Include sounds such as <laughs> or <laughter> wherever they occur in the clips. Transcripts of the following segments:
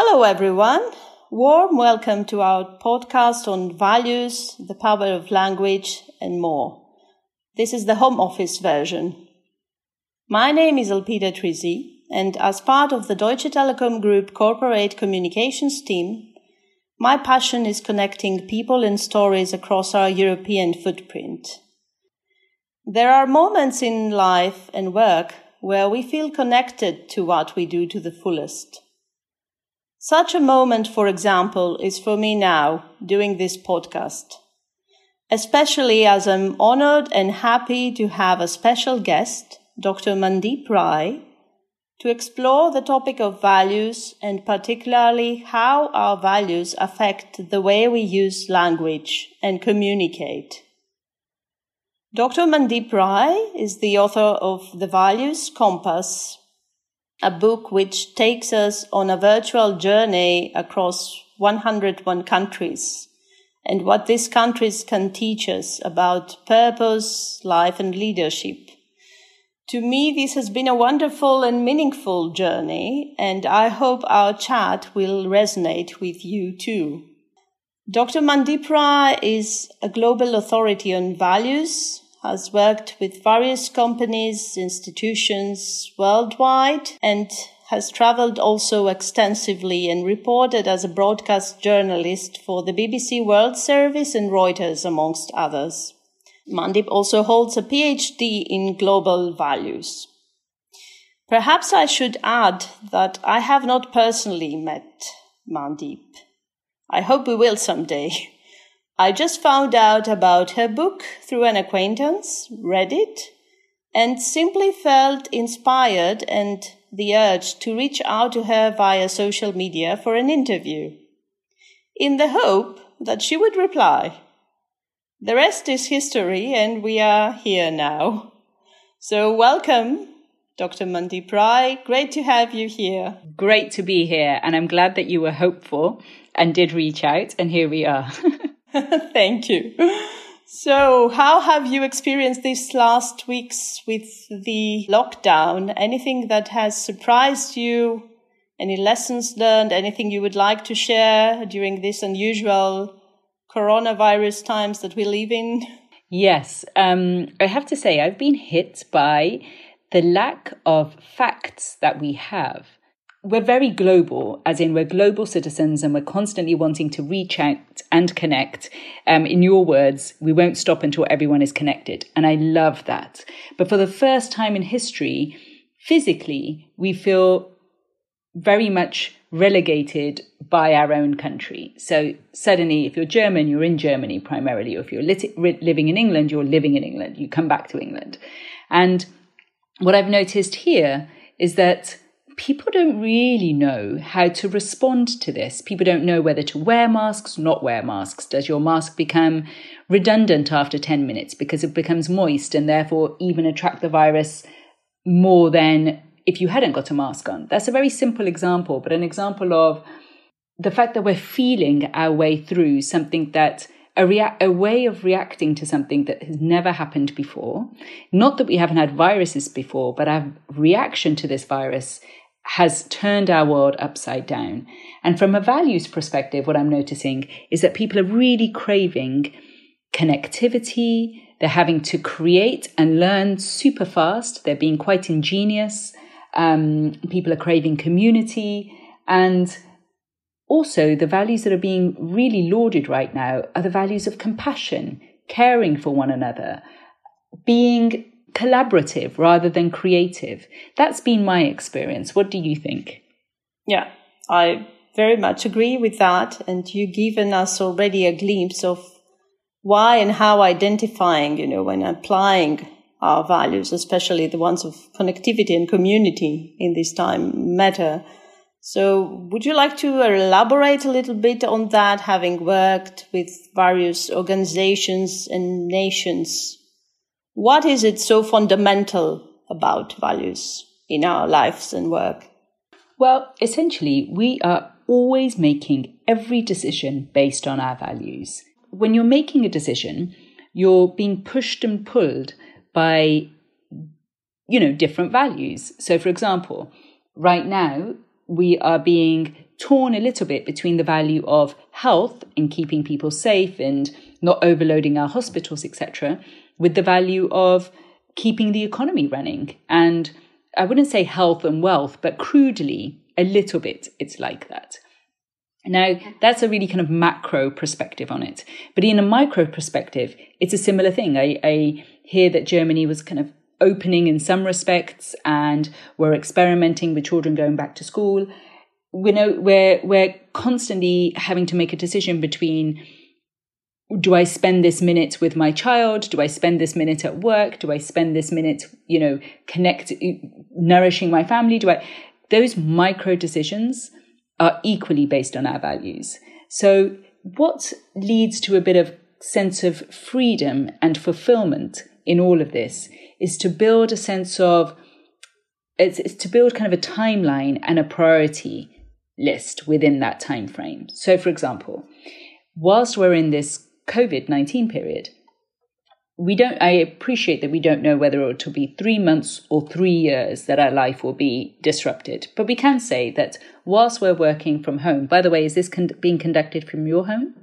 Hello, everyone. Warm welcome to our podcast on values, the power of language, and more. This is the home office version. My name is Elpida Trizi, and as part of the Deutsche Telekom Group corporate communications team, my passion is connecting people and stories across our European footprint. There are moments in life and work where we feel connected to what we do to the fullest. Such a moment, for example, is for me now doing this podcast, especially as I'm honored and happy to have a special guest, Dr. Mandeep Rai, to explore the topic of values and particularly how our values affect the way we use language and communicate. Dr. Mandeep Rai is the author of The Values Compass, a book which takes us on a virtual journey across 101 countries and what these countries can teach us about purpose, life, and leadership. To me, this has been a wonderful and meaningful journey, and I hope our chat will resonate with you too. Dr. Mandeep Rai is a global authority on values, has worked with various companies, institutions worldwide, and has traveled also extensively and reported as a broadcast journalist for the BBC World Service and Reuters, amongst others. Mandeep also holds a PhD in global values. Perhaps I should add that I have not personally met Mandeep. I hope we will someday. <laughs> I just found out about her book through an acquaintance, read it, and simply felt inspired and the urge to reach out to her via social media for an interview, in the hope that she would reply. The rest is history, and we are here now. So, welcome, Dr. Mandeep Rai. Great to have you here. Great to be here, and I'm glad that you were hopeful and did reach out, and here we are. <laughs> <laughs> Thank you. So, how have you experienced these last weeks with the lockdown? Anything that has surprised you? Any lessons learned? Anything you would like to share during this unusual coronavirus times that we live in? Yes, um, I have to say, I've been hit by the lack of facts that we have we're very global, as in we're global citizens and we're constantly wanting to reach out and connect. Um, in your words, we won't stop until everyone is connected. And I love that. But for the first time in history, physically, we feel very much relegated by our own country. So suddenly, if you're German, you're in Germany primarily. Or if you're lit- living in England, you're living in England. You come back to England. And what I've noticed here is that people don't really know how to respond to this. People don't know whether to wear masks, not wear masks. Does your mask become redundant after 10 minutes because it becomes moist and therefore even attract the virus more than if you hadn't got a mask on? That's a very simple example, but an example of the fact that we're feeling our way through something that a, rea- a way of reacting to something that has never happened before. Not that we haven't had viruses before, but our reaction to this virus has turned our world upside down. And from a values perspective, what I'm noticing is that people are really craving connectivity. They're having to create and learn super fast. They're being quite ingenious. Um, people are craving community. And also, the values that are being really lauded right now are the values of compassion, caring for one another, being collaborative rather than creative. That's been my experience. What do you think? Yeah, I very much agree with that. And you've given us already a glimpse of why and how identifying, you know, when applying our values, especially the ones of connectivity and community in this time matter. So would you like to elaborate a little bit on that, having worked with various organizations and nations what is it so fundamental about values in our lives and work? Well, essentially, we are always making every decision based on our values. When you're making a decision, you're being pushed and pulled by, you know, different values. So, for example, right now, we are being torn a little bit between the value of health and keeping people safe and not overloading our hospitals, etc., with the value of keeping the economy running. And I wouldn't say health and wealth, but crudely, a little bit, it's like that. Now, that's a really kind of macro perspective on it. But in a micro perspective, it's a similar thing. I, I hear that Germany was kind of opening in some respects and we're experimenting with children going back to school. We know we're, we're constantly having to make a decision between do I spend this minute with my child? Do I spend this minute at work? Do I spend this minute, you know, connect, nourishing my family? Do I, those micro decisions are equally based on our values. So what leads to a bit of sense of freedom and fulfillment in all of this is to build a sense of it's, it's to build kind of a timeline and a priority list within that time frame. So for example, whilst we're in this COVID-19 period, we don't i appreciate that we don't know whether it will be three months or three years that our life will be disrupted but we can say that whilst we're working from home by the way is this con- being conducted from your home?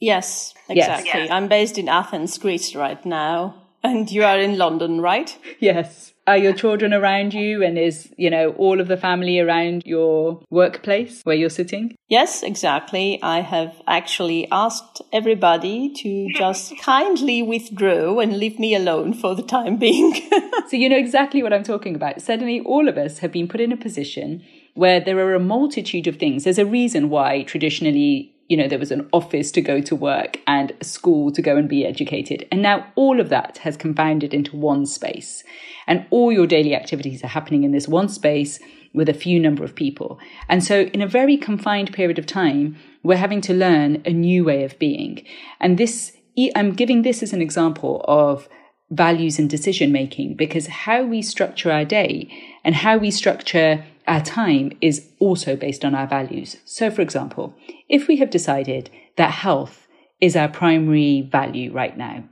Yes exactly. Yes. i'm based in athens greece right now and you are in london right? Yes. Are your children around you? And is you know all of the family around your workplace where you're sitting? Yes exactly. I have actually asked everybody to just <laughs> kindly withdraw and leave me alone for the time being. <laughs> So you know exactly what i'm talking about. Suddenly all of us have been put in a position where there are a multitude of things. There's a reason why traditionally you know, there was an office to go to work and a school to go and be educated. And now all of that has confounded into one space. And all your daily activities are happening in this one space with a few number of people. And so in a very confined period of time, we're having to learn a new way of being. And this, I'm giving this as an example of values and decision making because how we structure our day and how we structure our time is also based on our values. So, for example, if we have decided that health is our primary value right now,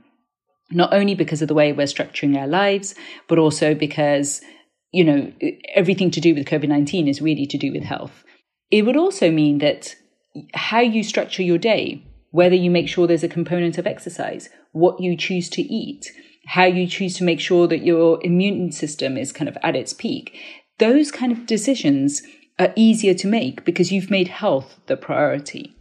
not only because of the way we're structuring our lives, but also because, you know, everything to do with COVID 19 is really to do with health. It would also mean that how you structure your day, whether you make sure there's a component of exercise, what you choose to eat, how you choose to make sure that your immune system is kind of at its peak, those kind of decisions are easier to make because you've made health the priority.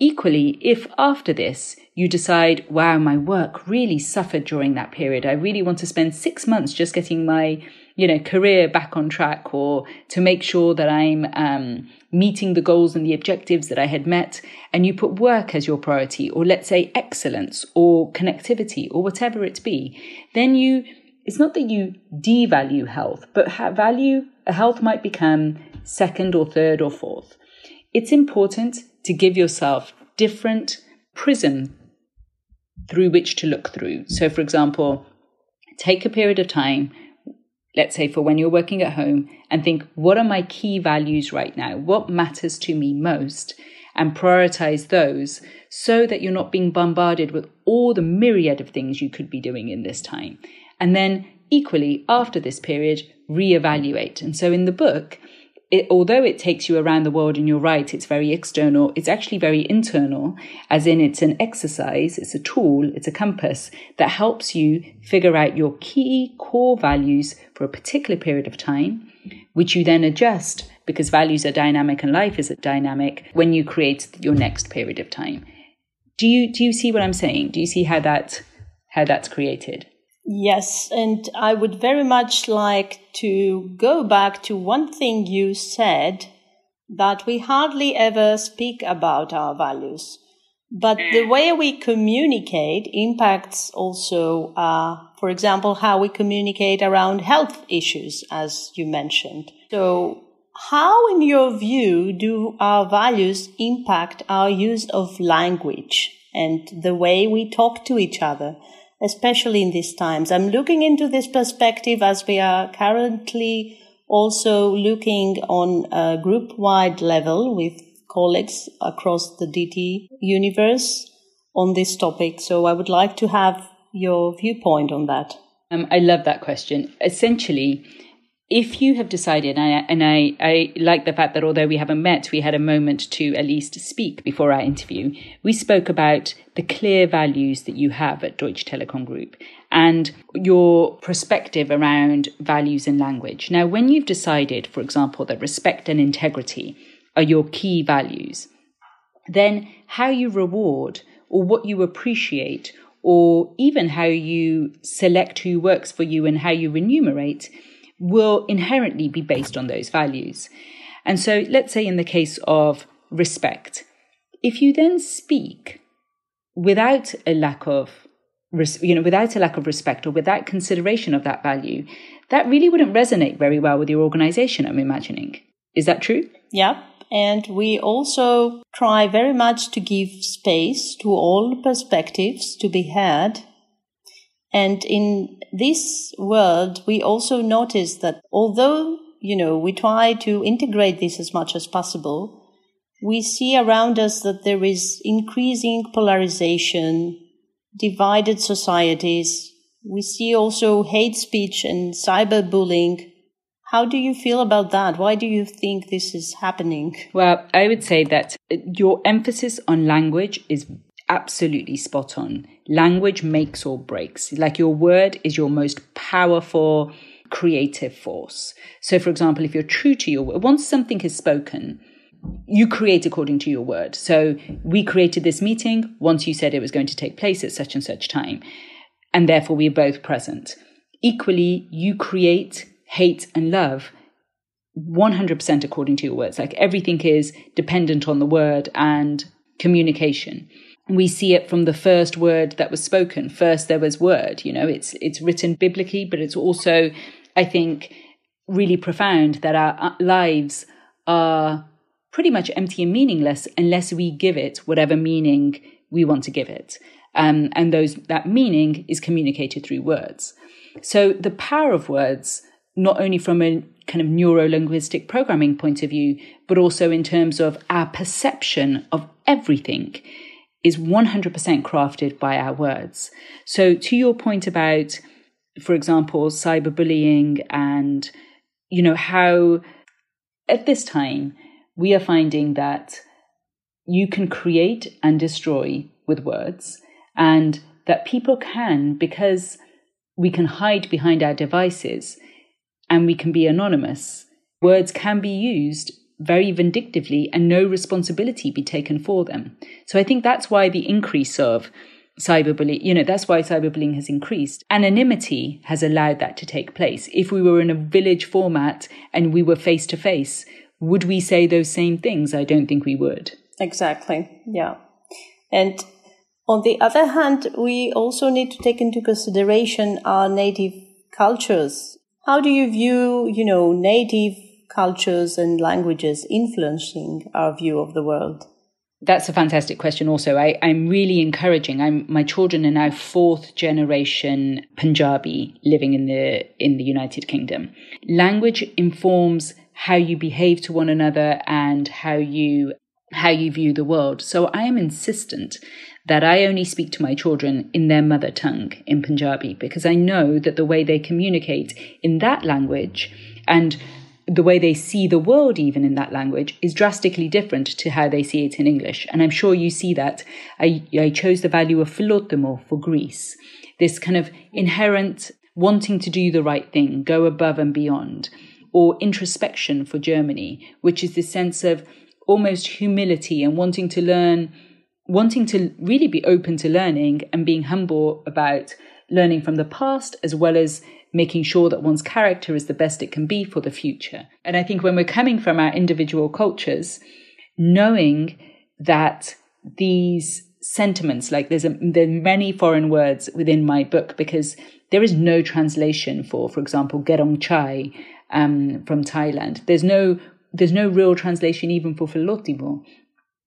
Equally, if after this you decide, wow, my work really suffered during that period, I really want to spend six months just getting my, you know, career back on track or to make sure that I'm um, meeting the goals and the objectives that I had met, and you put work as your priority, or let's say excellence or connectivity or whatever it be, then you it's not that you devalue health, but value health might become second or third or fourth. It's important to give yourself different prism through which to look through. So, for example, take a period of time, let's say for when you're working at home, and think, what are my key values right now? What matters to me most? And prioritize those so that you're not being bombarded with all the myriad of things you could be doing in this time and then equally after this period reevaluate. And so in the book, it, although it takes you around the world and you're right, it's very external, it's actually very internal, as in it's an exercise, it's a tool, it's a compass that helps you figure out your key core values for a particular period of time, which you then adjust because values are dynamic and life is dynamic when you create your next period of time. Do you do you see what I'm saying? Do you see how that how that's created? Yes, and I would very much like to go back to one thing you said that we hardly ever speak about our values. But the way we communicate impacts also, uh, for example, how we communicate around health issues, as you mentioned. So, how, in your view, do our values impact our use of language and the way we talk to each other? Especially in these times. I'm looking into this perspective as we are currently also looking on a group wide level with colleagues across the DT universe on this topic. So I would like to have your viewpoint on that. Um, I love that question. Essentially, if you have decided, and, I, and I, I like the fact that although we haven't met, we had a moment to at least speak before our interview, we spoke about the clear values that you have at Deutsche Telekom Group and your perspective around values and language. Now, when you've decided, for example, that respect and integrity are your key values, then how you reward or what you appreciate or even how you select who works for you and how you remunerate will inherently be based on those values. And so, let's say in the case of respect, if you then speak without a lack of you know without a lack of respect or without consideration of that value that really wouldn't resonate very well with your organization i'm imagining. Is that true? Yeah. And we also try very much to give space to all perspectives to be heard and in this world, we also notice that although, you know, we try to integrate this as much as possible, we see around us that there is increasing polarization, divided societies. We see also hate speech and cyberbullying. How do you feel about that? Why do you think this is happening? Well, I would say that your emphasis on language is absolutely spot on. Language makes or breaks. Like your word is your most powerful creative force. So, for example, if you're true to your word, once something is spoken, you create according to your word. So, we created this meeting once you said it was going to take place at such and such time, and therefore we are both present. Equally, you create hate and love 100% according to your words. Like everything is dependent on the word and communication we see it from the first word that was spoken. First there was word, you know, it's it's written biblically, but it's also, I think, really profound that our lives are pretty much empty and meaningless unless we give it whatever meaning we want to give it. Um, and those that meaning is communicated through words. So the power of words, not only from a kind of neuro linguistic programming point of view, but also in terms of our perception of everything is 100% crafted by our words. So, to your point about, for example, cyberbullying and, you know, how at this time we are finding that you can create and destroy with words, and that people can, because we can hide behind our devices and we can be anonymous, words can be used very vindictively and no responsibility be taken for them. So I think that's why the increase of cyberbullying, you know, that's why cyberbullying has increased. Anonymity has allowed that to take place. If we were in a village format and we were face to face, would we say those same things? I don't think we would. Exactly. Yeah. And on the other hand, we also need to take into consideration our native cultures. How do you view, you know, native cultures and languages influencing our view of the world? That's a fantastic question. Also, I, am really encouraging. I'm my children are now fourth generation Punjabi living in the in the United Kingdom. Language informs how you behave to one another and how you how you view the world. So I am insistent that I only speak to my children in their mother tongue in Punjabi because I know that the way they communicate in that language and the way they see the world, even in that language, is drastically different to how they see it in English. And I'm sure you see that. I, I chose the value of philotimo for Greece, this kind of inherent wanting to do the right thing, go above and beyond, or introspection for Germany, which is this sense of almost humility and wanting to learn, wanting to really be open to learning and being humble about learning from the past as well as making sure that one's character is the best it can be for the future. And I think when we're coming from our individual cultures, knowing that these sentiments, like there's a, there are many foreign words within my book because there is no translation for, for example, gerong chai um, from Thailand. There's no there's no real translation even for philotimo.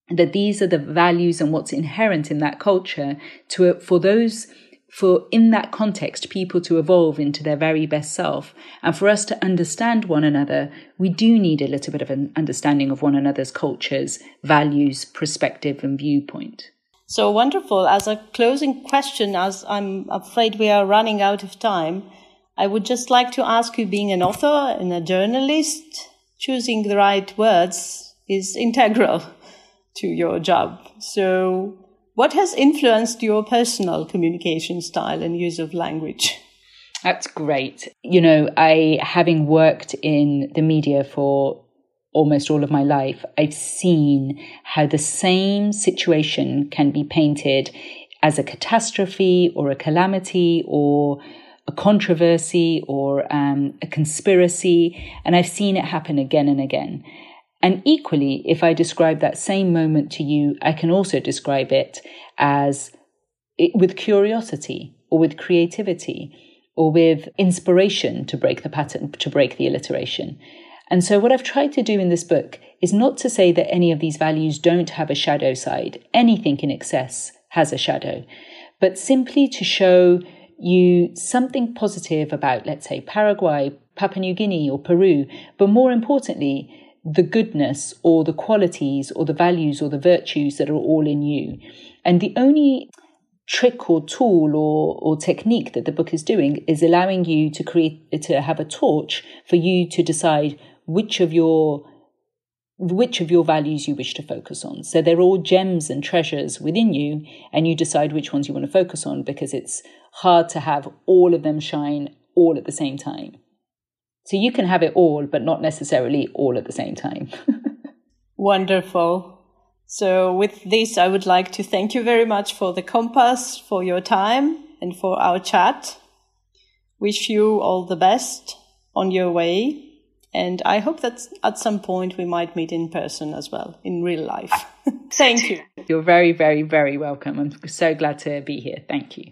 That these are the values and what's inherent in that culture to for those for in that context people to evolve into their very best self and for us to understand one another we do need a little bit of an understanding of one another's cultures values perspective and viewpoint so wonderful as a closing question as i'm afraid we are running out of time I would just like to ask you, being an author and a journalist, choosing the right words is <laughs> integral to your job. So, what has influenced your personal communication style and use of language? That's great. You know, I, having worked in the media for almost all of my life, I've seen how the same situation can be painted as a catastrophe or a calamity or a controversy or um, a conspiracy. And I've seen it happen again and again. And equally, if I describe that same moment to you, I can also describe it as it, with curiosity or with creativity or with inspiration to break the pattern, to break the alliteration. And so, what I've tried to do in this book is not to say that any of these values don't have a shadow side. Anything in excess has a shadow, but simply to show you something positive about, let's say, Paraguay, Papua New Guinea, or Peru, but more importantly, the goodness or the qualities or the values or the virtues that are all in you. And the only trick or tool or, or technique that the book is doing is allowing you to create to have a torch for you to decide which of your which of your values you wish to focus on. So they're all gems and treasures within you, and you decide which ones you want to focus on because it's hard to have all of them shine all at the same time. So you can have it all, but not necessarily all at the same time. <laughs> Wonderful. So, with this, I would like to thank you very much for the compass, for your time, and for our chat. Wish you all the best on your way. And I hope that at some point we might meet in person as well, in real life. <laughs> thank you. You're very, very, very welcome. I'm so glad to be here. Thank you.